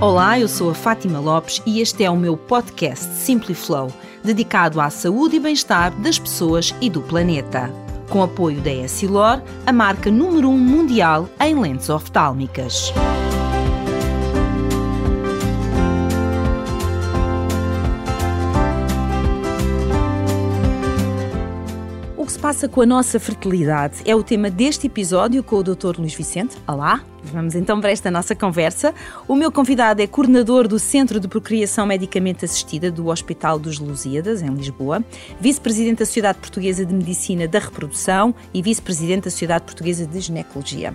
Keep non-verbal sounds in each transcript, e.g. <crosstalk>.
Olá, eu sou a Fátima Lopes e este é o meu podcast Simply Flow, dedicado à saúde e bem-estar das pessoas e do planeta. Com apoio da Essilor, a marca número 1 um mundial em lentes oftálmicas. Passa com a nossa fertilidade é o tema deste episódio com o Dr. Luís Vicente. Olá! Vamos então para esta nossa conversa. O meu convidado é coordenador do Centro de Procriação Medicamente Assistida do Hospital dos Lusíadas, em Lisboa, vice-presidente da Sociedade Portuguesa de Medicina da Reprodução e vice-presidente da Sociedade Portuguesa de Ginecologia.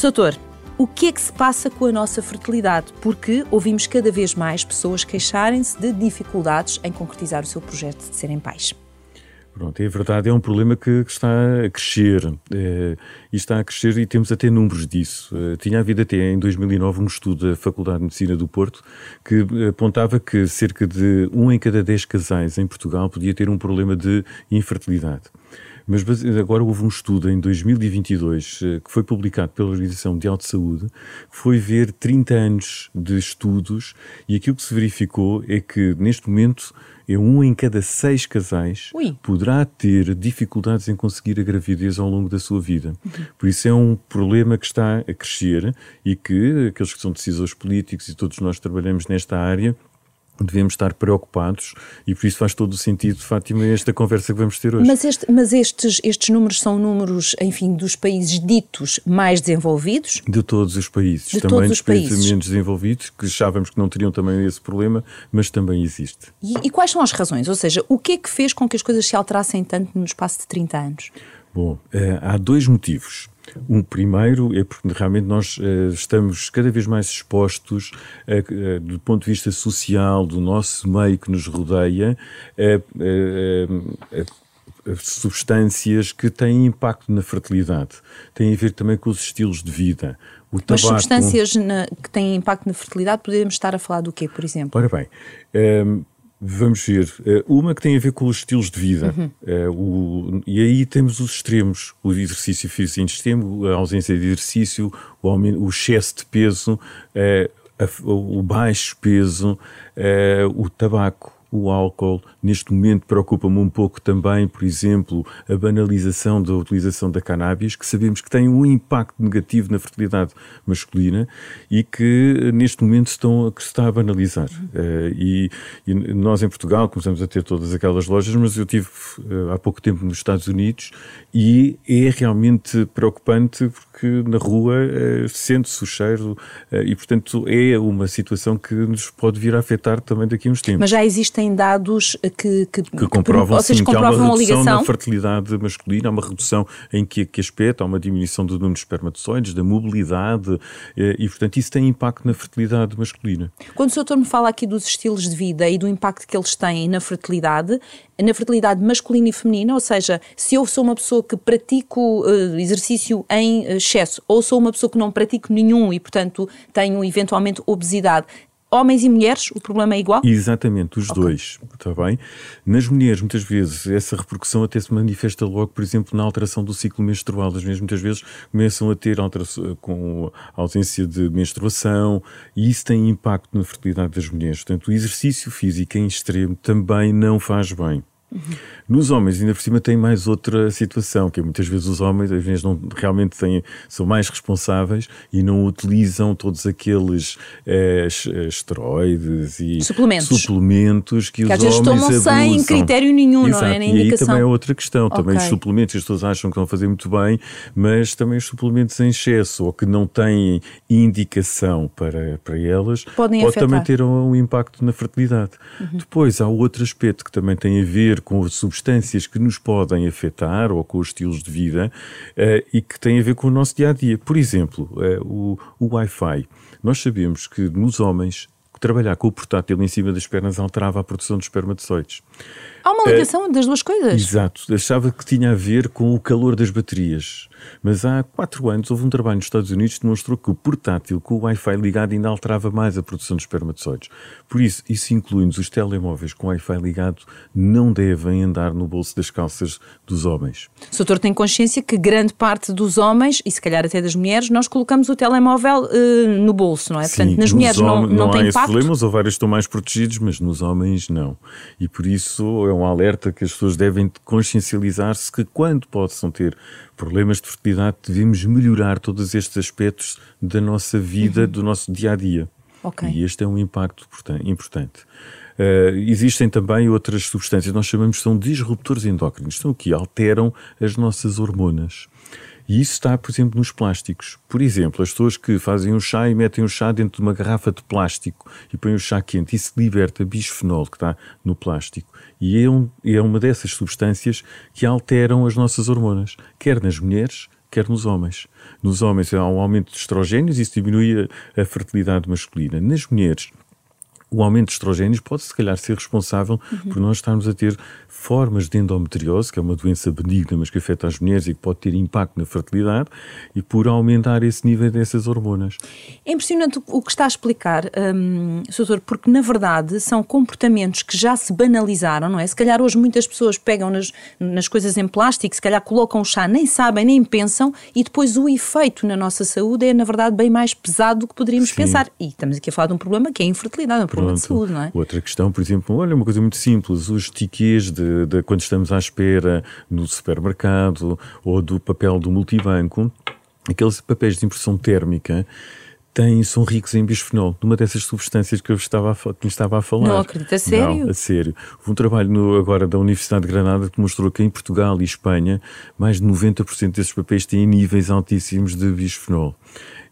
Doutor, o que é que se passa com a nossa fertilidade? Porque ouvimos cada vez mais pessoas queixarem-se de dificuldades em concretizar o seu projeto de serem pais. Pronto, é verdade, é um problema que, que está a crescer é, e está a crescer e temos até números disso. É, tinha havido até em 2009 um estudo da Faculdade de Medicina do Porto que apontava que cerca de um em cada dez casais em Portugal podia ter um problema de infertilidade. Mas agora houve um estudo em 2022 eh, que foi publicado pela Organização Mundial de Saúde, que foi ver 30 anos de estudos e aquilo que se verificou é que neste momento é um em cada seis casais Ui. poderá ter dificuldades em conseguir a gravidez ao longo da sua vida. Uhum. Por isso é um problema que está a crescer e que aqueles que são decisores políticos e todos nós trabalhamos nesta área devemos estar preocupados e por isso faz todo o sentido, Fátima, esta conversa que vamos ter hoje. Mas, este, mas estes, estes números são números, enfim, dos países ditos mais desenvolvidos? De todos os países. De também dos países, países menos desenvolvidos, que achávamos que não teriam também esse problema, mas também existe. E, e quais são as razões? Ou seja, o que é que fez com que as coisas se alterassem tanto no espaço de 30 anos? Bom, eh, há dois motivos. Um primeiro é porque realmente nós uh, estamos cada vez mais expostos, uh, uh, do ponto de vista social, do nosso meio que nos rodeia, a substâncias que têm impacto na fertilidade. Tem a ver também com os estilos de vida. O tabaco... Mas substâncias na, que têm impacto na fertilidade, podemos estar a falar do quê, por exemplo? Ora bem, um, Vamos ver. Eh, uma que tem a ver com os estilos de vida. Uhum. Uh, o, e aí temos os extremos: o exercício físico em extremo, a ausência de exercício, o, o excesso de peso, uh, a, o baixo peso, uh, o tabaco o álcool. Neste momento preocupa-me um pouco também, por exemplo, a banalização da utilização da cannabis, que sabemos que tem um impacto negativo na fertilidade masculina e que neste momento estão, que se está a banalizar. Uh, e, e, nós em Portugal começamos a ter todas aquelas lojas, mas eu tive uh, há pouco tempo nos Estados Unidos e é realmente preocupante porque na rua uh, sente-se o cheiro e, portanto, é uma situação que nos pode vir a afetar também daqui a uns tempos. Mas já existe existem dados que, que, que comprovam, que, sim, comprovam que há uma redução na fertilidade masculina, há uma redução em que, que aspecto, há uma diminuição do número de espermatozoides, da mobilidade eh, e, portanto, isso tem impacto na fertilidade masculina. Quando o doutor me fala aqui dos estilos de vida e do impacto que eles têm na fertilidade, na fertilidade masculina e feminina, ou seja, se eu sou uma pessoa que pratico uh, exercício em excesso ou sou uma pessoa que não pratico nenhum e, portanto, tenho eventualmente obesidade, homens e mulheres, o problema é igual? Exatamente, os okay. dois, está bem? Nas mulheres, muitas vezes, essa repercussão até se manifesta logo, por exemplo, na alteração do ciclo menstrual. As mulheres, muitas vezes, começam a ter alteração, com a ausência de menstruação e isso tem impacto na fertilidade das mulheres. Portanto, o exercício físico em extremo também não faz bem. Uhum. Nos homens, ainda por cima, tem mais outra situação, que é muitas vezes os homens, às vezes, não, realmente têm, são mais responsáveis e não utilizam todos aqueles eh, esteroides e suplementos, suplementos que, que os homens tomam sem critério nenhum, Exato. não é? Nem e aí também é outra questão. Okay. Também os suplementos, as pessoas acham que estão a fazer muito bem, mas também os suplementos em excesso ou que não têm indicação para, para elas, Podem pode afetar. também ter um, um impacto na fertilidade. Uhum. Depois, há outro aspecto que também tem a ver ver com substâncias que nos podem afetar ou com os estilos de vida uh, e que têm a ver com o nosso dia a dia. Por exemplo, uh, o, o Wi-Fi. Nós sabemos que nos homens trabalhar com o portátil em cima das pernas alterava a produção de espermatozoides. Há uma ligação é, das duas coisas. Exato. Achava que tinha a ver com o calor das baterias. Mas há quatro anos houve um trabalho nos Estados Unidos que demonstrou que o portátil com o Wi-Fi ligado ainda alterava mais a produção de espermatozoides. Por isso, isso inclui-nos os telemóveis com Wi-Fi ligado não devem andar no bolso das calças dos homens. O doutor tem consciência que grande parte dos homens, e se calhar até das mulheres, nós colocamos o telemóvel uh, no bolso, não é? Sim, Portanto, nas mulheres não, não, não tem há impacto. Esse problema, vários estão mais protegidos, mas nos homens não. E por isso é um alerta que as pessoas devem consciencializar-se que quando possam ter problemas de fertilidade, devemos melhorar todos estes aspectos da nossa vida, uhum. do nosso dia a dia. Okay. E este é um impacto importante. Uh, existem também outras substâncias, nós chamamos são disruptores endócrinos, são que alteram as nossas hormonas. E isso está, por exemplo, nos plásticos. Por exemplo, as pessoas que fazem um chá e metem o chá dentro de uma garrafa de plástico e põem o chá quente, isso liberta bisfenol que está no plástico. E é, um, é uma dessas substâncias que alteram as nossas hormonas, quer nas mulheres, quer nos homens. Nos homens há um aumento de estrogénios e isso diminui a, a fertilidade masculina. Nas mulheres, o aumento de estrogénios pode, se calhar, ser responsável uhum. por nós estarmos a ter formas de endometriose, que é uma doença benigna, mas que afeta as mulheres e que pode ter impacto na fertilidade, e por aumentar esse nível dessas hormonas. É impressionante o que está a explicar, um, doutor, porque na verdade são comportamentos que já se banalizaram, não é? Se calhar hoje muitas pessoas pegam nas, nas coisas em plástico, se calhar colocam o chá, nem sabem, nem pensam, e depois o efeito na nossa saúde é, na verdade, bem mais pesado do que poderíamos Sim. pensar. E estamos aqui a falar de um problema que é a infertilidade, um problema de saúde, não é? Outra questão, por exemplo, olha, uma coisa muito simples, os tickets de de, de, quando estamos à espera no supermercado ou do papel do multibanco, aqueles papéis de impressão térmica têm, são ricos em bisfenol, numa dessas substâncias que eu estava a, que lhe estava a falar. Não acredito, a sério? Não, a sério. Houve um trabalho no, agora da Universidade de Granada que mostrou que em Portugal e Espanha mais de 90% desses papéis têm níveis altíssimos de bisfenol.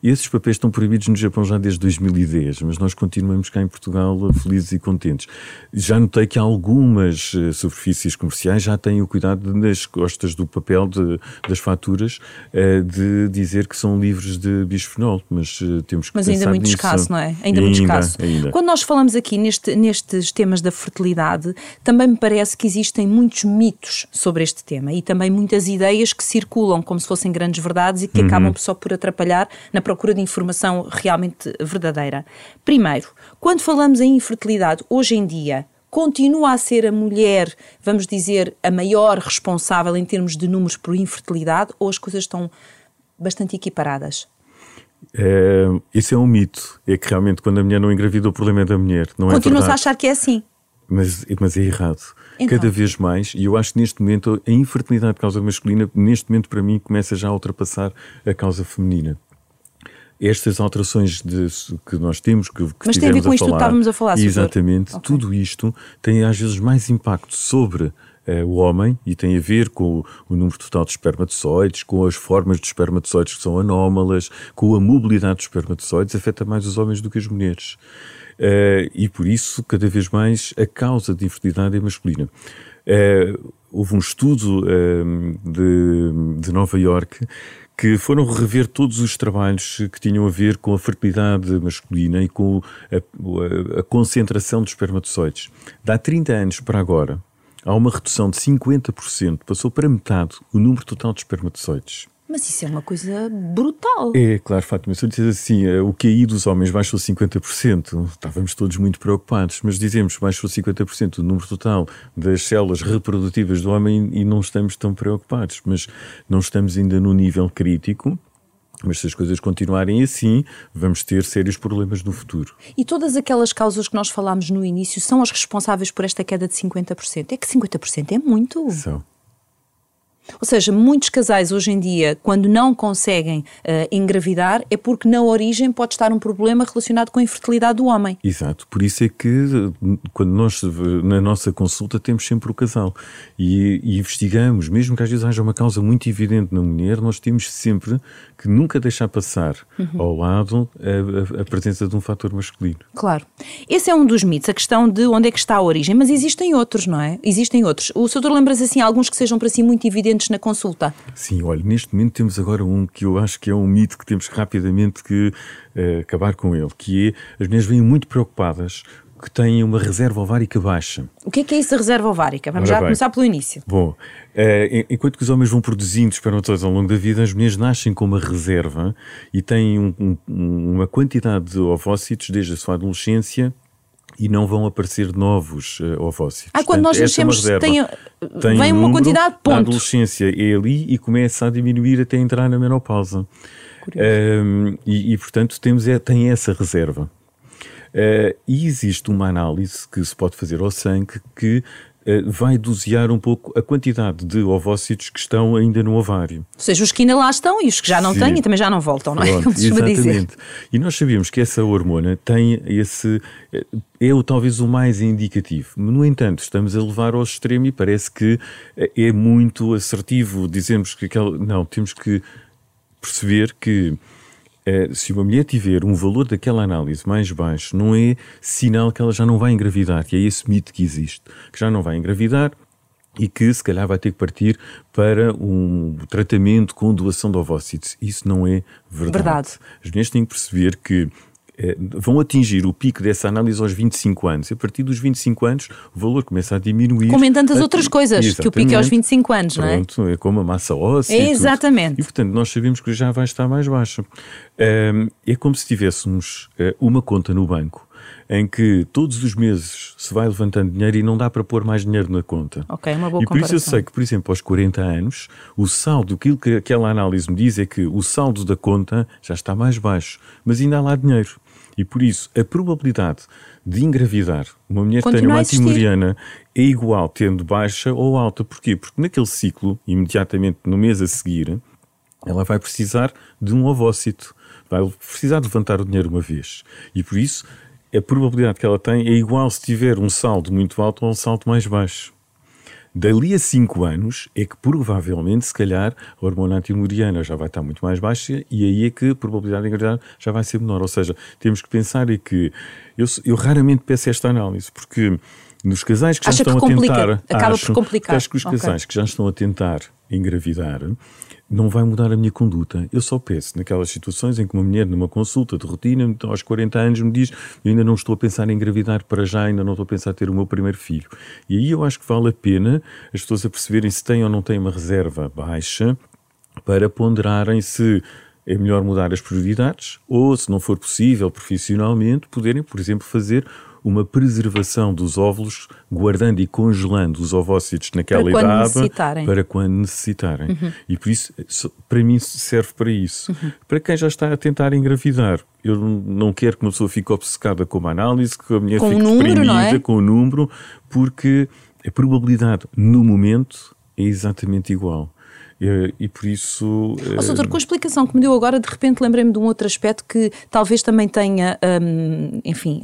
Esses papéis estão proibidos no Japão já desde 2010, mas nós continuamos cá em Portugal felizes e contentes. Já notei que algumas eh, superfícies comerciais já têm o cuidado nas costas do papel de, das faturas eh, de dizer que são livres de bisfenol, mas eh, temos que Mas ainda muito nisso. escasso, não é? Ainda, ainda muito escasso. Ainda. Quando nós falamos aqui neste, nestes temas da fertilidade, também me parece que existem muitos mitos sobre este tema e também muitas ideias que circulam como se fossem grandes verdades e que uhum. acabam só por atrapalhar na procura procura de informação realmente verdadeira. Primeiro, quando falamos em infertilidade, hoje em dia, continua a ser a mulher, vamos dizer, a maior responsável em termos de números por infertilidade ou as coisas estão bastante equiparadas? É, isso é um mito. É que realmente quando a mulher não engravida, o problema é da mulher. Não Continua-se é a achar que é assim. Mas, mas é errado. Então. Cada vez mais, e eu acho que neste momento a infertilidade de causa masculina, neste momento para mim, começa já a ultrapassar a causa feminina estas alterações de, que nós temos, que, que Mas tem a ver com isto que estávamos a falar, Exatamente, okay. tudo isto tem às vezes mais impacto sobre uh, o homem e tem a ver com o, número total de espermatozoides, com as formas de espermatozoides que são anómalas, com a mobilidade dos espermatozoides, afeta mais os homens do que as mulheres. Uh, e por isso, cada vez mais, a causa de infertilidade é masculina. Uh, houve um estudo de, de Nova York que foram rever todos os trabalhos que tinham a ver com a fertilidade masculina e com a, a, a concentração de espermatozoides. Dá 30 anos para agora, há uma redução de 50%, passou para metade o número total de espermatozoides. Mas isso é uma coisa brutal. É, claro, Fátima. Se eu disser assim, eh, o QI dos homens baixou 50%, estávamos todos muito preocupados, mas dizemos que baixou 50% o número total das células reprodutivas do homem e não estamos tão preocupados. Mas não estamos ainda no nível crítico. Mas se as coisas continuarem assim, vamos ter sérios problemas no futuro. E todas aquelas causas que nós falámos no início são as responsáveis por esta queda de 50%? É que 50% é muito. São. Ou seja, muitos casais hoje em dia, quando não conseguem uh, engravidar, é porque na origem pode estar um problema relacionado com a infertilidade do homem. Exato. Por isso é que quando nós, na nossa consulta, temos sempre o casal e, e investigamos, mesmo que às vezes haja uma causa muito evidente na mulher, nós temos sempre que nunca deixar passar uhum. ao lado a, a, a, presença de um fator masculino. Claro. Esse é um dos mitos, a questão de onde é que está a origem, mas existem outros, não é? Existem outros. O senhor lembra-se assim, alguns que sejam para si muito evidentes na consulta? Sim, olha, neste momento temos agora um que eu acho que é um mito que temos rapidamente que uh, acabar com ele, que é as mulheres vêm muito preocupadas que têm uma reserva ovárica baixa. O que é, que é isso da reserva ovárica? Vamos Ora já bem. começar pelo início. Bom, uh, enquanto que os homens vão produzindo espermatozoides ao longo da vida, as mulheres nascem com uma reserva e têm um, um, uma quantidade de ovócitos desde a sua adolescência e não vão aparecer novos uh, ovócitos. Ah, quando Portanto, nós é nascemos é tem, tem vem um uma quantidade, ponto. Na adolescência é ali e começa a diminuir até entrar na menopausa. Um, e, e, portanto, temos, é, tem essa reserva. Uh, e existe uma análise que se pode fazer ao sangue que vai dosear um pouco a quantidade de ovócitos que estão ainda no ovário. Ou seja, os que ainda lá estão e os que já não Sim. têm e também já não voltam, não é? Pronto, exatamente. Dizer. E nós sabemos que essa hormona tem esse. Eh, é o talvez o mais indicativo. No entanto, estamos a levar ao extremo e parece que é muito assertivo dizermos que aquela. Não, temos que perceber que é, se uma mulher tiver um valor daquela análise mais baixo, não é sinal que ela já não vai engravidar, que é esse mito que existe, que já não vai engravidar e que se calhar vai ter que partir para um tratamento com doação de ovócitos. Isso não é verdade. verdade. As mulheres têm que perceber que eh, vão atingir o pico dessa análise aos 25 anos. A partir dos 25 anos, o valor começa a diminuir. Como em tantas outras coisas, Exatamente. que o pico é aos 25 anos, Pronto, não é? é como a massa óssea. É, exatamente. E, portanto, nós sabemos que já vai estar mais baixo. É como se tivéssemos eh, uma conta no banco em que todos os meses se vai levantando dinheiro e não dá para pôr mais dinheiro na conta. Ok, uma boa E por isso eu sei que, por exemplo, aos 40 anos, o saldo, aquilo que aquela análise me diz é que o saldo da conta já está mais baixo, mas ainda há lá dinheiro. E por isso, a probabilidade de engravidar uma mulher que tenha uma antimoriana é igual tendo baixa ou alta. Porquê? Porque naquele ciclo, imediatamente no mês a seguir, ela vai precisar de um ovócito. Vai precisar de levantar o dinheiro uma vez. E por isso, a probabilidade que ela tem é igual se tiver um saldo muito alto ou um saldo mais baixo. Dali a 5 anos é que provavelmente, se calhar, a hormona antimuriana já vai estar muito mais baixa e aí é que a probabilidade de engravidar já vai ser menor. Ou seja, temos que pensar é que eu, eu raramente peço esta análise porque nos casais que já Acha estão que a tentar. Acaba acho, por complicar. Acho que os casais okay. que já estão a tentar engravidar não vai mudar a minha conduta. Eu só peço naquelas situações em que uma mulher, numa consulta de rotina, aos 40 anos, me diz: Eu ainda não estou a pensar em engravidar para já, ainda não estou a pensar em ter o meu primeiro filho. E aí eu acho que vale a pena as pessoas perceberem se têm ou não têm uma reserva baixa para ponderarem se é melhor mudar as prioridades ou, se não for possível profissionalmente, poderem, por exemplo, fazer uma preservação dos óvulos, guardando e congelando os ovócitos naquela para idade necessitarem. para quando necessitarem. Uhum. E por isso, para mim, serve para isso. Uhum. Para quem já está a tentar engravidar, eu não quero que uma pessoa fique obcecada com uma análise, que a mulher com fique número, deprimida é? com o número, porque a probabilidade no momento é exatamente igual. E, e, por isso. Oh, doutor, com a explicação que me deu agora, de repente lembrei-me de um outro aspecto que talvez também tenha, hum, enfim,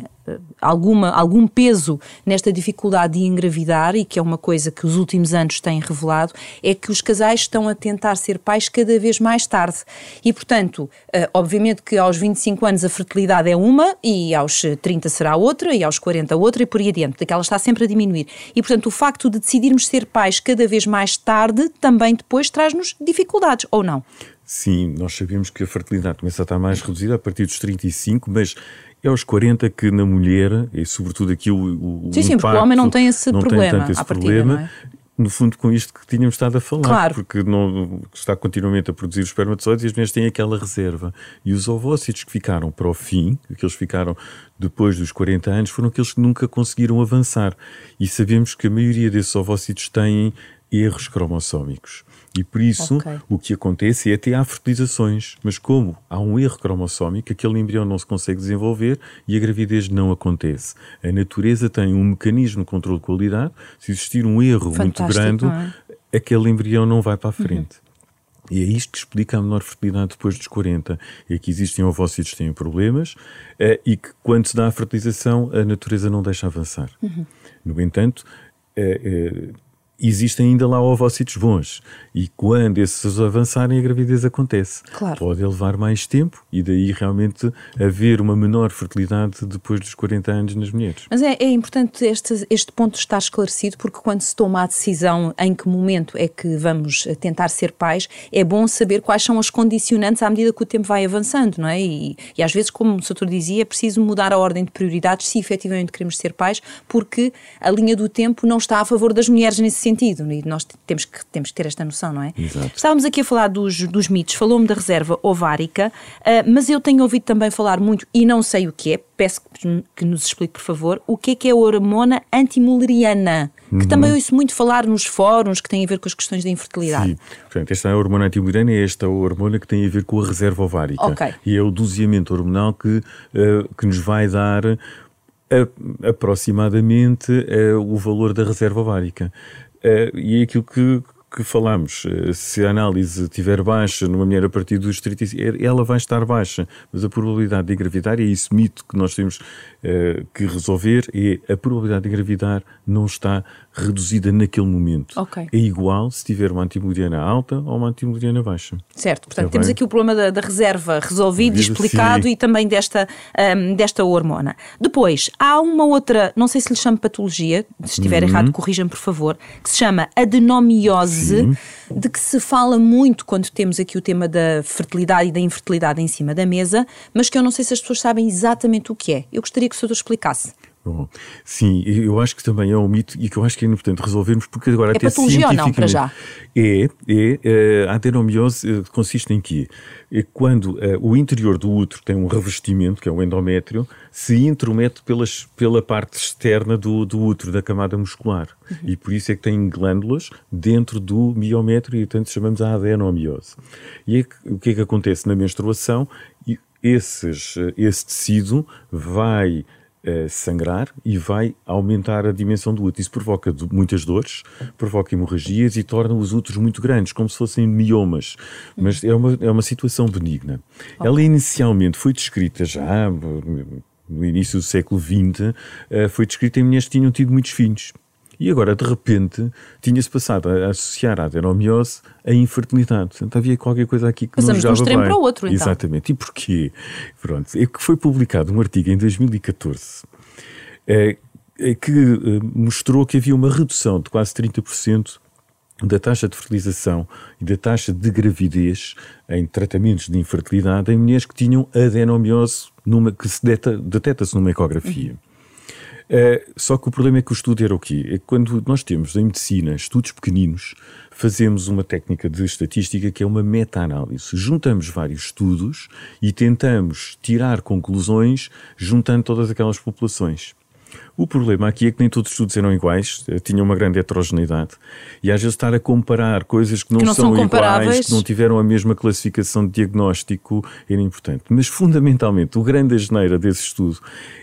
alguma, algum peso nesta dificuldade de engravidar e que é uma coisa que os últimos anos têm revelado, é que os casais estão a tentar ser pais cada vez mais tarde. E, portanto, eh, obviamente que aos 25 anos a fertilidade é uma e aos 30 será outra e aos 40 outra e por aí adiante, porque ela está sempre a diminuir. E, portanto, o facto de decidirmos ser pais cada vez mais tarde também depois traz-nos dificuldades, ou não? Sim, nós sabemos que a fertilidade começa a estar mais reduzida a partir dos 35, mas é aos 40 que na mulher, e sobretudo aqui o, o Sim, sim, porque o homem não tem esse não problema. Tem tanto esse partida, problema. É? No fundo, com isto que tínhamos estado a falar, claro. porque não, está continuamente a produzir os espermatozoides e as mulheres têm aquela reserva. E os ovócitos que ficaram para o fim, aqueles que ficaram depois dos 40 anos, foram aqueles que nunca conseguiram avançar. E sabemos que a maioria desses ovócitos têm erros cromossómicos. E por isso okay. o que acontece é até há fertilizações, mas como há um erro cromossómico, aquele embrião não se consegue desenvolver e a gravidez não acontece. A natureza tem um mecanismo de controle de qualidade, se existir um erro Fantástico, muito grande, é? aquele embrião não vai para a frente. Uhum. E é isto que explica a menor fertilidade depois dos 40. É que existem ovócitos que têm problemas é, e que, quando se dá a fertilização, a natureza não deixa avançar. Uhum. No entanto, é, é, existem ainda lá ovócitos bons. E quando esses avançarem, a gravidez acontece. Claro. Pode levar mais tempo e daí realmente haver uma menor fertilidade depois dos 40 anos nas mulheres. Mas é, é importante este, este ponto estar esclarecido, porque quando se toma a decisão em que momento é que vamos tentar ser pais, é bom saber quais são as condicionantes à medida que o tempo vai avançando, não é? E, e às vezes, como o doutor dizia, é preciso mudar a ordem de prioridades se efetivamente queremos ser pais, porque a linha do tempo não está a favor das mulheres nesse sentido. E nós temos que, temos que ter esta noção, não é? Exato. Estávamos aqui a falar dos, dos mitos, falou-me da reserva ovárica, uh, mas eu tenho ouvido também falar muito, e não sei o que é, peço que, que nos explique, por favor, o que é que é a hormona antimuleriana, que uhum. também ouço muito falar nos fóruns que têm a ver com as questões da infertilidade. Sim, portanto, esta é a hormona antimuleriana é esta hormona que tem a ver com a reserva ovárica. Okay. E é o doseamento hormonal que, uh, que nos vai dar aproximadamente uh, o valor da reserva ovárica. Uh, e é aquilo que, que falamos, eh, se a análise estiver baixa numa mulher a partir dos 35, ela vai estar baixa, mas a probabilidade de engravidar, é esse mito que nós temos uh, que resolver, é a probabilidade de engravidar não está reduzida naquele momento. Okay. É igual se tiver uma antimuleriana alta ou uma antimuleriana baixa. Certo, portanto temos aqui o problema da, da reserva resolvido, Vida, explicado sim. e também desta, um, desta hormona. Depois, há uma outra, não sei se lhe chamo patologia, se estiver uhum. errado corrijam por favor, que se chama adenomiose, sim. de que se fala muito quando temos aqui o tema da fertilidade e da infertilidade em cima da mesa, mas que eu não sei se as pessoas sabem exatamente o que é. Eu gostaria que o senhor explicasse. Bom, sim, eu acho que também é um mito e que eu acho que é importante resolvermos porque agora é até patologia ou não, para já? É, é, é a adenomiose eh, consiste em quê? É quando uh, o interior do útero tem um revestimento, que é o endométrio, se intromete pelas, pela parte externa do, do útero, da camada muscular. Uhum. E por isso é que tem glândulas dentro do miométrio e, portanto, chamamos a adenomiose. E é que, o que é que acontece na menstruação? Esses, esse tecido vai uh, sangrar e vai aumentar a dimensão do útero. Isso provoca muitas dores, provoca hemorragias e torna os úteros muito grandes, como se fossem miomas. Mas é uma, é uma situação benigna. Okay. Ela inicialmente foi descrita já no início do século XX, eh, foi descrita em mulheres que tinham tido muitos filhos. E agora, de repente, tinha-se passado a associar a adenomiose à infertilidade. Portanto, havia qualquer coisa aqui que Passamos não de um extremo para o outro, então. Exatamente. E porquê? Pronto, é que foi publicado um artigo em 2014 é, é que é, mostrou que havia uma redução de quase 30% da taxa de fertilização e da taxa de gravidez em tratamentos de infertilidade em mulheres que tinham adenomiose numa, que se detecta-se numa ecografia. Uhum. É, só que o problema é que o estudo era o quê? É que quando nós temos em medicina estudos pequeninos, fazemos uma técnica de estatística que é uma meta-análise. Juntamos vários estudos e tentamos tirar conclusões juntando todas aquelas populações. O problema aqui é que nem todos os estudos eram iguais, eh, tinham uma grande heterogeneidade. E às vezes estar a comparar coisas que não, que não são, são iguais, que não tiveram a mesma classificação de diagnóstico, era importante. Mas fundamentalmente, o grande geneira desse estudo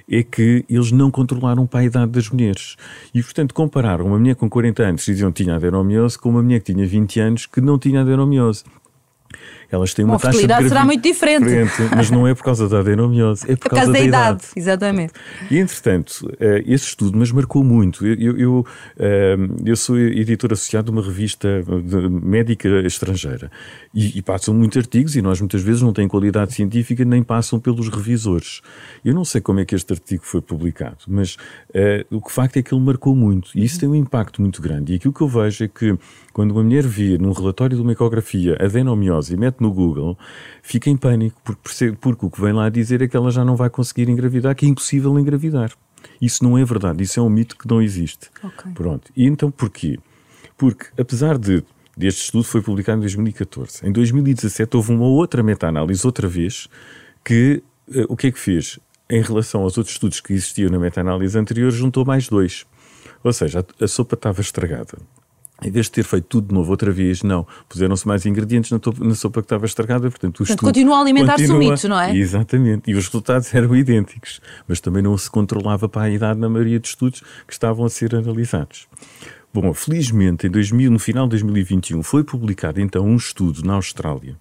é que eles não controlaram para a idade das mulheres. E portanto, compararam uma mulher com 40 anos que diziam que tinha adenomiose com uma mulher que tinha 20 anos que não tinha adenomiose elas têm uma, uma taxa de gravidez será muito diferente. diferente. Mas não é por causa da adenomiose, é por, por causa, causa, da, da idade. idade. Exatamente. E entretanto, eh, esse estudo mas marcou muito. Eu, eu, eu, eh, eu sou editor associado de uma revista médica estrangeira e, e passam muitos artigos e nós muitas vezes não têm qualidade científica nem passam pelos revisores. Eu não sei como é que este artigo foi publicado, mas uh, o que facto é que ele marcou muito e isso tem um impacto muito grande. E aquilo que eu vejo é que quando uma mulher vê num relatório de uma ecografia adenomiose e mete no Google, fica em pânico, porque, porque o que vem lá dizer é que ela já não vai conseguir engravidar, que é impossível engravidar. Isso não é verdade, isso é um mito que não existe. Okay. Pronto. E então porquê? Porque, apesar de deste estudo foi publicado em 2014, em 2017 houve uma outra meta-análise, outra vez, que uh, o que é que fez? Em relação aos outros estudos que existiam na meta-análise anterior, juntou mais dois. Ou seja, a, a sopa estava estragada em vez de ter feito tudo de novo outra vez, não. Puseram-se mais ingredientes na, na, sopa que estava estragada, portanto, o portanto continua a alimentar-se o mito, não é? Exatamente. E os resultados eram idênticos. Mas também não se controlava para a idade na maioria dos estudos que estavam a ser analisados. Bom, felizmente, em 2000, no final de 2021, foi publicado então um estudo na Austrália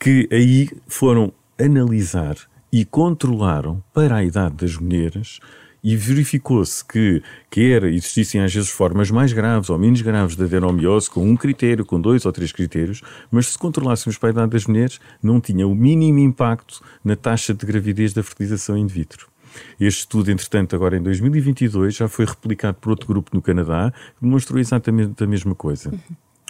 que aí foram analisar e controlaram para a idade das mulheres e verificou-se que quer existissem às vezes formas mais graves ou menos graves da adenomiose com um critério, com dois ou três critérios, mas se controlássemos para a idade das mulheres, não tinha o mínimo impacto na taxa de gravidez da fertilização in vitro. Este estudo, entretanto, agora em 2022, já foi replicado por outro grupo no Canadá, que demonstrou exatamente a mesma coisa.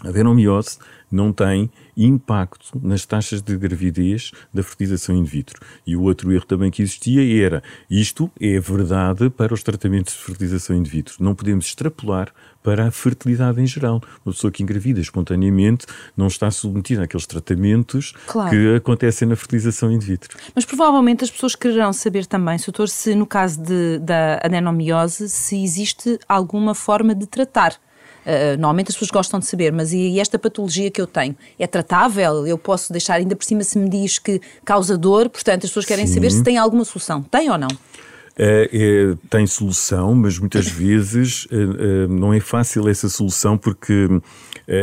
A adenomiose não tem impacto nas taxas de gravidez da fertilização in vitro. E o outro erro também que existia era isto é verdade para os tratamentos de fertilização in vitro. Não podemos extrapolar para a fertilidade em geral. Uma pessoa que engravida espontaneamente não está submetida àqueles tratamentos claro. que acontecem na fertilização in vitro. Mas provavelmente as pessoas quererão saber também, doutor, se no caso de, da adenomiose, se existe alguma forma de tratar Uh, normalmente as pessoas gostam de saber, mas e esta patologia que eu tenho é tratável? Eu posso deixar, ainda por cima, se me diz que causa dor, portanto as pessoas querem Sim. saber se tem alguma solução. Tem ou não? É, é, tem solução, mas muitas vezes é, não é fácil essa solução porque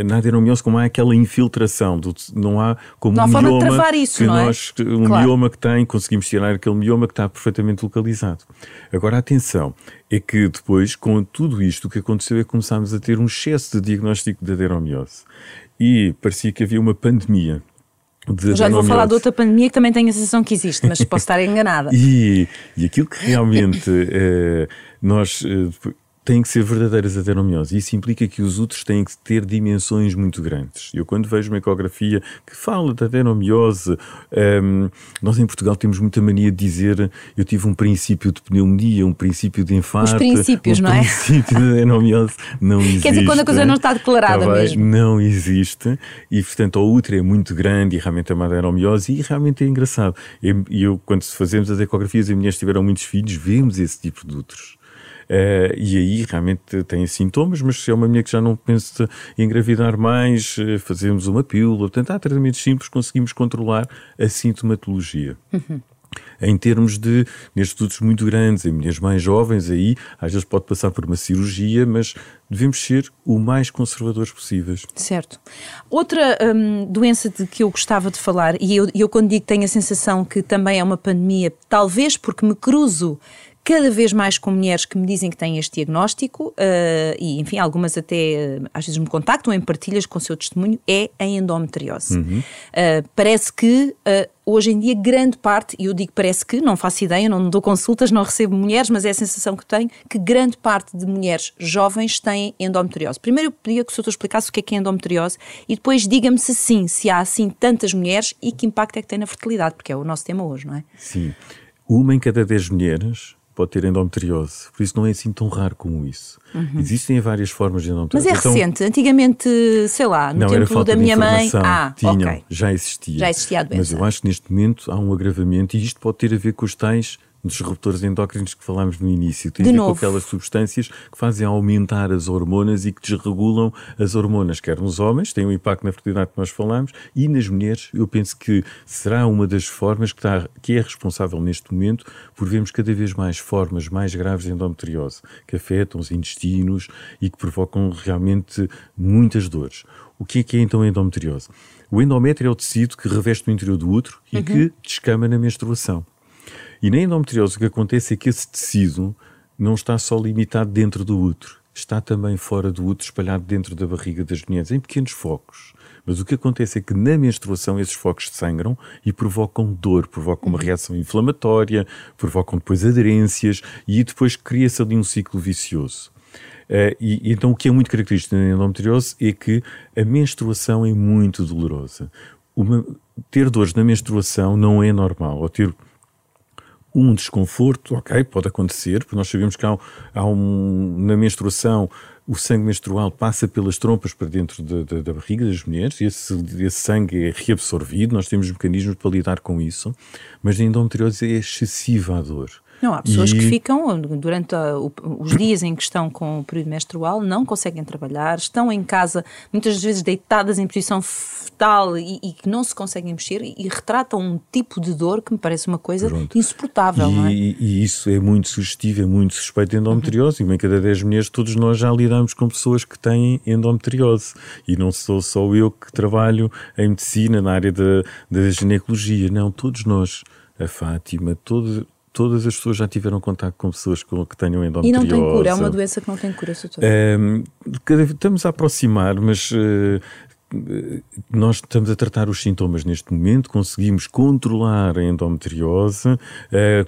na adenomiose como há aquela infiltração, do, não há como não um há mioma forma de isso, que não é? nós, um claro. mioma que tem, conseguimos tirar aquele mioma que está perfeitamente localizado. Agora atenção, é que depois com tudo isto o que aconteceu é que começámos a ter um excesso de diagnóstico de adenomiose e parecia que havia uma pandemia já não vou falar de outra pandemia que também tenho a sensação que existe, mas posso estar <laughs> enganada. e, e aquilo que realmente eh, nós eh, têm que ser verdadeiras adenomioses. Isso implica que os úteros têm que ter dimensões muito grandes. Eu, quando vejo uma ecografia que fala de adenomiose, um, ehm, nós em Portugal temos muita mania de dizer eu tive um princípio de pneumonia, um princípio de infarto. Os princípios, um não é? O princípio de adenomiose não existe. <laughs> Quer dizer, quando a coisa não está declarada tá mesmo. Não existe. E, portanto, o útero é muito grande e realmente é uma adenomiose e realmente é engraçado. E eu, quando fazemos as ecografias e mulheres tiveram muitos filhos, vemos esse tipo de úteros. Uh, e aí realmente tem sintomas, mas se é uma mulher que já não pensa engravidar mais, uh, fazemos uma pílula, há tratamentos simples, conseguimos controlar a sintomatologia. Uhum. Em termos de, nestes estudos muito grandes, em mulheres mais jovens, aí às vezes pode passar por uma cirurgia, mas devemos ser o mais conservadores possíveis. Certo. Outra hum, doença de que eu gostava de falar, e eu, eu quando digo tenho a sensação que também é uma pandemia, talvez porque me cruzo cada vez mais com mulheres que me dizem que têm este diagnóstico, uh, e enfim, algumas até uh, às vezes me contactam em partilhas com o seu testemunho, é a endometriose. Uhum. Uh, parece que hoje em dia grande parte, e eu digo parece que, não faço ideia, não dou consultas, não recebo mulheres, mas é a sensação que tenho, que grande parte de mulheres jovens têm endometriose. Primeiro eu pedia que o senhor explicasse o que é que é endometriose e depois diga-me se sim, se há assim tantas mulheres e que impacto é que tem na fertilidade, porque é o nosso tema hoje, não é? Sim. Uma em cada dez mulheres pode ter endometriose. Por isso não é assim tão raro como isso. Uhum. Existem várias formas de endometriose. Mas é então, recente. Antigamente, sei lá, no não, tempo da minha mãe. Ah, Tinham, okay. já existia. Já existia a doença. Mas eu acho que neste momento há um agravamento e isto pode ter a ver com os tais disruptores endócrinos que falámos no início. Tem de a ver novo. com aquelas substâncias que fazem aumentar as hormonas e que desregulam as hormonas, quer nos homens, tem um impacto na fertilidade que nós falamos, e nas mulheres, eu penso que será uma das formas que, está, que é responsável neste momento por vermos cada vez mais formas mais graves de endometriose, que afetam os intestinos e que provocam realmente muitas dores. O que é que é então a endometriose? O endométrio é o tecido que reveste o interior do útero uhum. e que descama na menstruação. E na endometriose o que acontece é que esse tecido não está só limitado dentro do útero, está também fora do útero, espalhado dentro da barriga das mulheres, em pequenos focos. Mas o que acontece é que na menstruação esses focos sangram e provocam dor, provocam uma reação inflamatória, provocam depois aderências e depois cria-se ali um ciclo vicioso. Uh, e, então o que é muito característico na endometriose é que a menstruação é muito dolorosa. Uma, ter dores na menstruação não é normal, ou ter um desconforto, ok, pode acontecer, porque nós sabemos que há, há um, na menstruação o sangue menstrual passa pelas trompas para dentro da, da, da barriga das mulheres e esse, esse, sangue é reabsorvido, nós temos mecanismos para lidar com isso, mas na endometriose é excessiva a dor. Não, há pessoas e... que ficam, durante a, o, os dias em que estão com o período menstrual, não conseguem trabalhar, estão em casa, muitas vezes deitadas em posição fetal e, e que não se conseguem mexer e, e, retratam um tipo de dor que me parece uma coisa Pronto. insuportável, e, não é? E, isso é muito sugestivo, é muito suspeito de endometriose. Uhum. E em cada 10 mulheres, todos nós já lidamos com pessoas que têm endometriose. E não sou só eu que trabalho em medicina, na área da, da ginecologia. Não, todos nós. A Fátima, todo, todas as pessoas já tiveram contato com pessoas com, que tenham endometriose. E não tem cura, é uma doença que não tem cura, doutor? Um, estamos a aproximar, mas uh, nós estamos a tratar os sintomas neste momento, conseguimos controlar a endometriose, uh,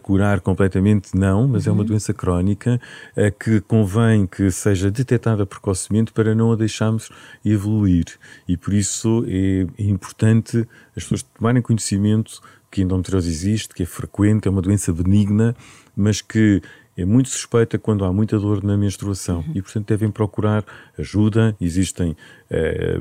curar completamente não, mas uhum. é uma uhum. doença crónica uh, que convém que seja detectada precocemente para não a deixarmos evoluir. E por isso é, é importante as pessoas tomarem conhecimento que a endometriose existe, que é frequente, é uma doença benigna, mas que é muito suspeita quando há muita dor na menstruação uhum. e, portanto, devem procurar ajuda. Existem eh,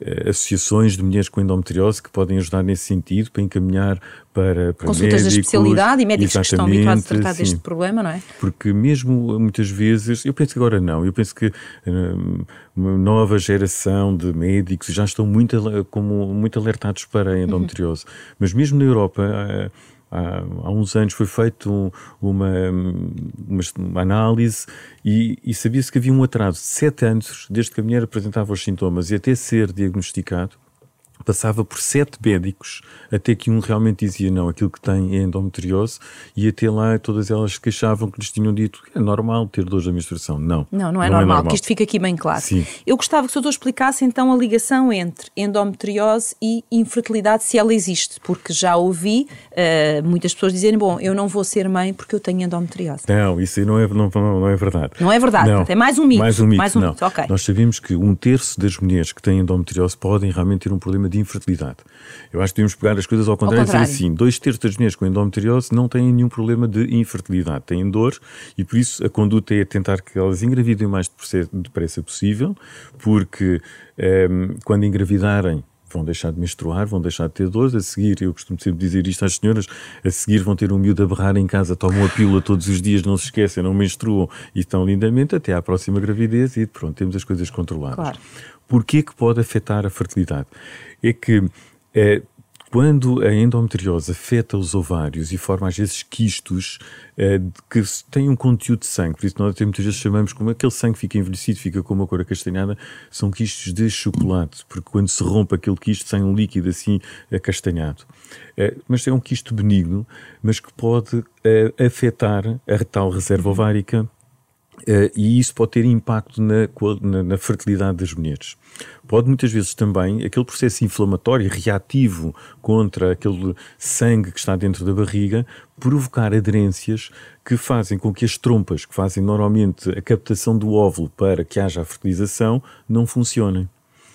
eh, associações de mulheres com endometriose que podem ajudar nesse sentido para encaminhar para, para Consultas médicos, da especialidade e médicos que estão habituados a tratar sim, deste problema, não é? Porque mesmo muitas vezes, eu penso que agora não, eu penso que eh, uma nova geração de médicos já estão muito, como, muito alertados para a endometriose. Uhum. Mas mesmo na Europa há, há uns anos foi feita um, uma, uma, uma, análise e, e sabia-se que havia um atraso de sete anos desde que a mulher apresentava os sintomas e até ser diagnosticado passava por sete médicos até que um realmente dizia não, aquilo que tem é endometriose e até lá todas elas queixavam que lhes tinham dito é normal ter dores da menstruação. Não. Não, não é, não normal, é normal, que isto fica aqui bem claro. Sim. Eu gostava que o doutor explicasse então a ligação entre endometriose e infertilidade, se ela existe, porque já ouvi uh, muitas pessoas dizerem, bom, eu não vou ser mãe porque eu tenho endometriose. Não, isso não é, não, não é verdade. Não é verdade, não. é mais um mito. Mais um mito, mais um não. Mito. Okay. Nós sabemos que um terço das mulheres que têm endometriose podem realmente ter um problema de infertilidade. Eu acho que devemos pegar as coisas ao contrário, ao contrário. e dizer assim: dois terços das mulheres com endometriose não têm nenhum problema de infertilidade, têm dor e por isso a conduta é tentar que elas engravidem o mais depressa possível, porque um, ehm, quando engravidarem vão deixar de menstruar, vão deixar de ter dores, a seguir, eu costumo sempre dizer isto às senhoras, a seguir vão ter um miúdo a berrar em casa, tomam a pílula todos os dias, não se esquecem, não menstruam e estão lindamente até à próxima gravidez e pronto, temos as coisas controladas. Claro. Porquê que pode afetar a fertilidade? É que é, quando a endometriose afeta os ovários e forma às vezes quistos é, que têm um conteúdo de sangue, por isso nós até muitas vezes chamamos como aquele sangue fica envelhecido, fica com uma cor acastanhada, são quistos de chocolate, porque quando se rompe aquele quisto sai um líquido assim acastanhado. É, mas é um quisto benigno, mas que pode afetar a tal reserva ovárica Uh, e isso pode ter impacto na, na, na, fertilidade das mulheres. Pode muitas vezes também, aquele processo inflamatório, reativo contra aquele sangue que está dentro da barriga, provocar aderências que fazem com que as trompas, que fazem normalmente a captação do óvulo para que haja a fertilização, não funcionem.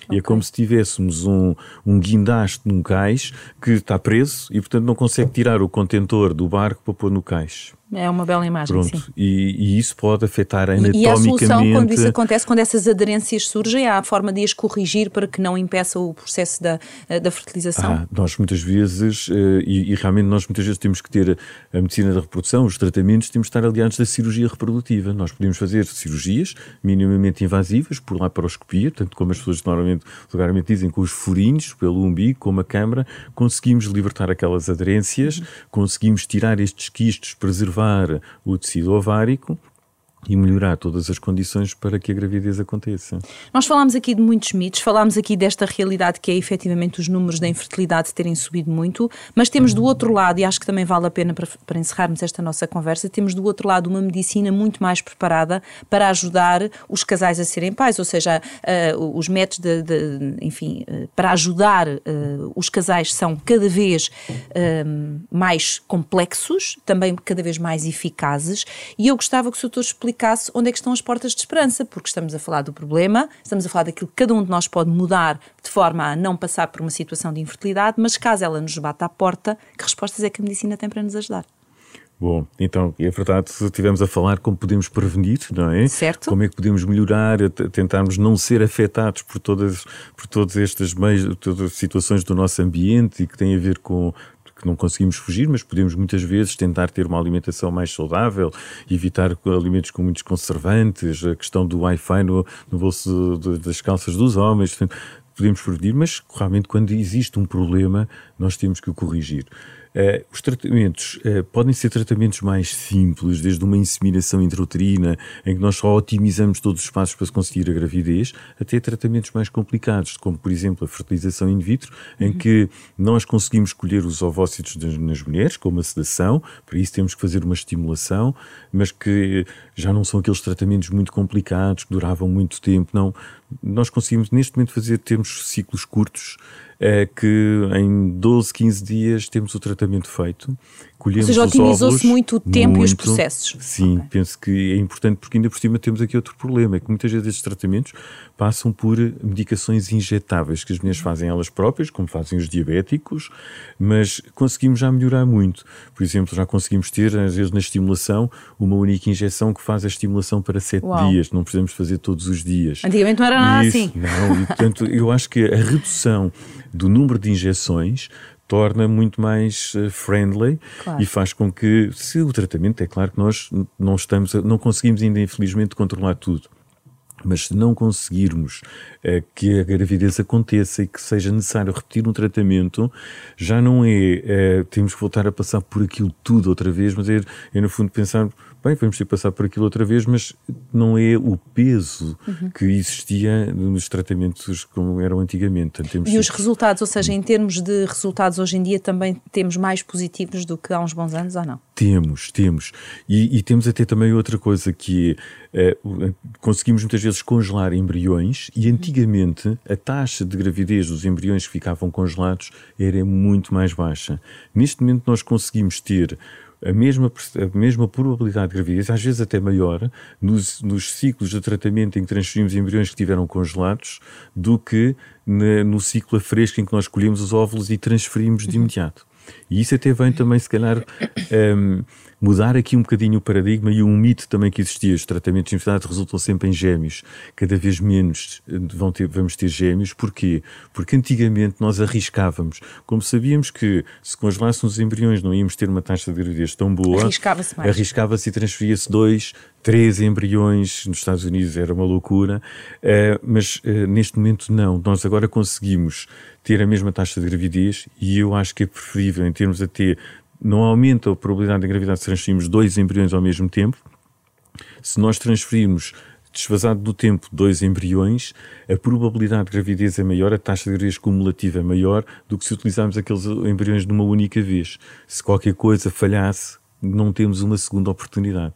Okay. E é como se tivéssemos um, um guindaste num cais que está preso e, portanto, não consegue tirar o contentor do barco para pôr no cais. É uma bela imagem, Pronto. sim. E, e, isso pode afetar anatomicamente... E a solução, quando isso acontece, quando essas aderências surgem, há a forma de as corrigir para que não impeça o processo da, eh, da fertilização? Ah, nós muitas vezes, eh, e, e, realmente nós muitas vezes temos que ter a medicina da reprodução, os tratamentos, temos que estar aliados da cirurgia reprodutiva. Nós podemos fazer cirurgias minimamente invasivas, por laparoscopia, tanto como as pessoas normalmente, vulgarmente dizem, com os furinhos, pelo umbigo, com uma câmara, conseguimos libertar aquelas aderências, conseguimos tirar estes quistos, preservar o tecido ovárico e melhorar todas as condições para que a gravidez aconteça. Nós falámos aqui de muitos mitos, falámos aqui desta realidade que é efetivamente os números da infertilidade terem subido muito, mas temos do outro lado, e acho que também vale a pena para, para encerrarmos esta nossa conversa, temos do outro lado uma medicina muito mais preparada para ajudar os casais a serem pais, ou seja, uh, os métodos de, de enfim, uh, para ajudar uh, os casais são cada vez mais complexos, também cada vez mais eficazes, e eu gostava que o Sr. explicasse explicasse onde é que estão as portas de esperança, porque estamos a falar do problema, estamos a falar daquilo que cada um de nós pode mudar de forma a não passar por uma situação de infertilidade, mas caso ela nos bata à porta, que respostas é que a medicina tem para nos ajudar? Bom, então, é verdade, estivemos a falar como podemos prevenir, não é? Certo. Como é que podemos melhorar, tentarmos não ser afetados por todas, por todas estas meios, todas as situações do nosso ambiente e que têm a ver com que não conseguimos fugir, mas podemos muitas vezes tentar ter uma alimentação mais saudável, evitar alimentos com muitos conservantes, a questão do Wi-Fi no, no bolso de, das calças dos homens, podemos prevenir, mas realmente quando existe um problema, nós temos que o corrigir. Uh, os tratamentos uh, podem ser tratamentos mais simples, desde uma inseminação intrauterina, em que nós só otimizamos todos os passos para conseguir a gravidez, até tratamentos mais complicados, como por exemplo a fertilização in vitro, em uhum. que nós conseguimos escolher os ovócitos nas mulheres, com uma sedação, para isso temos que fazer uma estimulação, mas que já não são aqueles tratamentos muito complicados, que duravam muito tempo, não. Nós conseguimos neste momento fazer, termos ciclos curtos, é que em 12, 15 dias temos o tratamento feito. Colhemos Ou seja, otimizou-se muito o tempo muito, e os processos. Sim, okay. penso que é importante porque ainda por cima temos aqui outro problema, é que muitas vezes estes tratamentos passam por medicações injetáveis que as mulheres fazem elas próprias, como fazem os diabéticos, mas conseguimos já melhorar muito. Por exemplo, já conseguimos ter, às vezes na estimulação, uma única injeção que faz a estimulação para 7 dias, não precisamos fazer todos os dias. Antigamente não era nada Isso, assim. Não, e portanto eu acho que a redução do número de injeções torna muito mais eh, friendly claro. e faz com que, se o tratamento, é claro que nós não estamos, não conseguimos ainda infelizmente controlar tudo. Mas se não conseguirmos é, que a gravidez aconteça e que seja necessário repetir um tratamento, já não é, é temos que voltar a passar por aquilo tudo outra vez, mas é, é no fundo pensar bem, vamos ter que passar por aquilo outra vez, mas não é o peso uhum. que existia nos tratamentos como eram antigamente. e os resultados, ou seja, em termos de resultados hoje em dia também temos mais positivos do que há uns bons anos ou não? Temos, temos. E, e temos até também outra coisa que é, conseguimos muitas vezes congelar embriões e antigamente a taxa de gravidez dos embriões que ficavam congelados era muito mais baixa. Neste momento nós conseguimos ter a mesma, a mesma probabilidade de gravidez, às vezes até maior, nos, nos ciclos de tratamento em que transferimos embriões que estiveram congelados, do que na, no ciclo a fresco em que nós escolhemos os óvulos e transferimos de imediato. E isso até vem também, se calhar, um, mudar aqui um bocadinho o paradigma e um mito também que existia. Os tratamentos de infertilidade resultam sempre em gêmeos. Cada vez menos eh, vão ter, vamos ter gêmeos. Porquê? Porque antigamente nós arriscávamos. Como sabíamos que se congelássemos os embriões não íamos ter uma taxa de gravidez tão boa, arriscava-se mais. Arriscava-se e transferia-se dois, três embriões. Nos Estados Unidos era uma loucura. Uh, mas uh, neste momento não. Nós agora conseguimos ter a mesma taxa de gravidez e eu acho que é preferível em termos até não aumenta a probabilidade de engravidar se transferirmos dois embriões ao mesmo tempo. Se nós transferirmos desfasado do tempo dois embriões, a probabilidade de gravidez é maior, a taxa de gravidez cumulativa é maior do que se utilizarmos aqueles embriões numa única vez. Se qualquer coisa falhasse, não temos uma segunda oportunidade.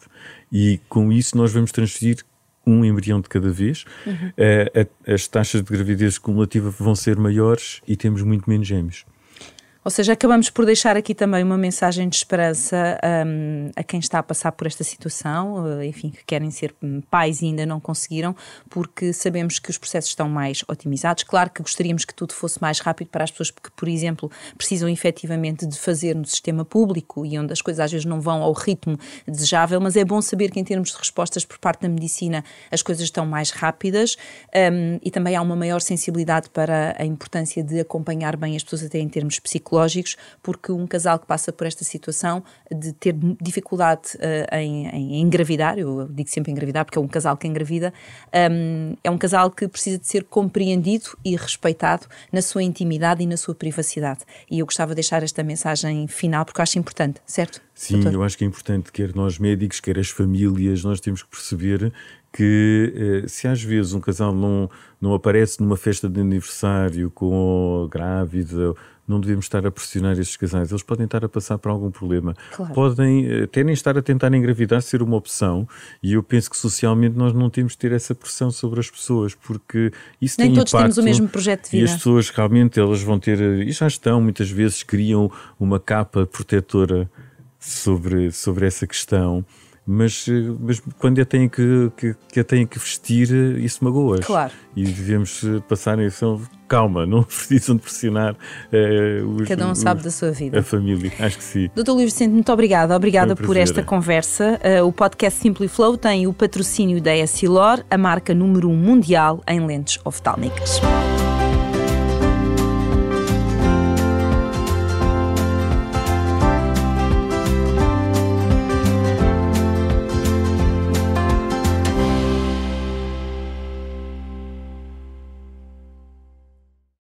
E com isso nós vamos transferir um embrião de cada vez, uhum. Eh, as taxas de gravidez cumulativa vão ser maiores e temos muito menos gêmeos. Ou seja, acabamos por deixar aqui também uma mensagem de esperança um, a quem está a passar por esta situação, eh, enfim, que querem ser pais e ainda não conseguiram, porque sabemos que os processos estão mais otimizados. Claro que gostaríamos que tudo fosse mais rápido para as pessoas que, por exemplo, precisam efetivamente de fazer no sistema público e onde as coisas às vezes não vão ao ritmo desejável, mas é bom saber que em termos de respostas por parte da medicina as coisas estão mais rápidas um, e também há uma maior sensibilidade para a importância de acompanhar bem as pessoas até em termos psicológicos psicológicos, porque um casal que passa por esta situação de ter dificuldade uh, em, em, engravidar, eu digo sempre engravidar porque é um casal que engravida, um, é um casal que precisa de ser compreendido e respeitado na sua intimidade e na sua privacidade. E eu gostava de deixar esta mensagem final porque acho importante, certo? Sim, doutor? eu acho que é importante, quer nós médicos, quer as famílias, nós temos que perceber que eh, se às vezes um casal não, não aparece numa festa de aniversário com grávida não devemos estar a pressionar estes casais. Eles podem estar a passar por algum problema. Claro. Podem eh, até nem estar a tentar engravidar ser uma opção. E eu penso que socialmente nós não temos de ter essa pressão sobre as pessoas, porque isso nem tem todos impacto. temos o mesmo projeto de vida. E as pessoas realmente elas vão ter, e já estão, muitas vezes criam uma capa protetora sobre, sobre essa questão mas, mas quando a têm que, que, que a têm que vestir, isso magoa-as. Claro. E devemos passar em ação, calma, <laughs> não precisam de pressionar uh, os, Cada um os, sabe da sua vida. A família, acho que sim. Doutor Luís Vicente, muito obrigada. Obrigada por esta conversa. Uh, o podcast Simply Flow tem o patrocínio da Essilor, a marca número um mundial em lentes oftálmicas.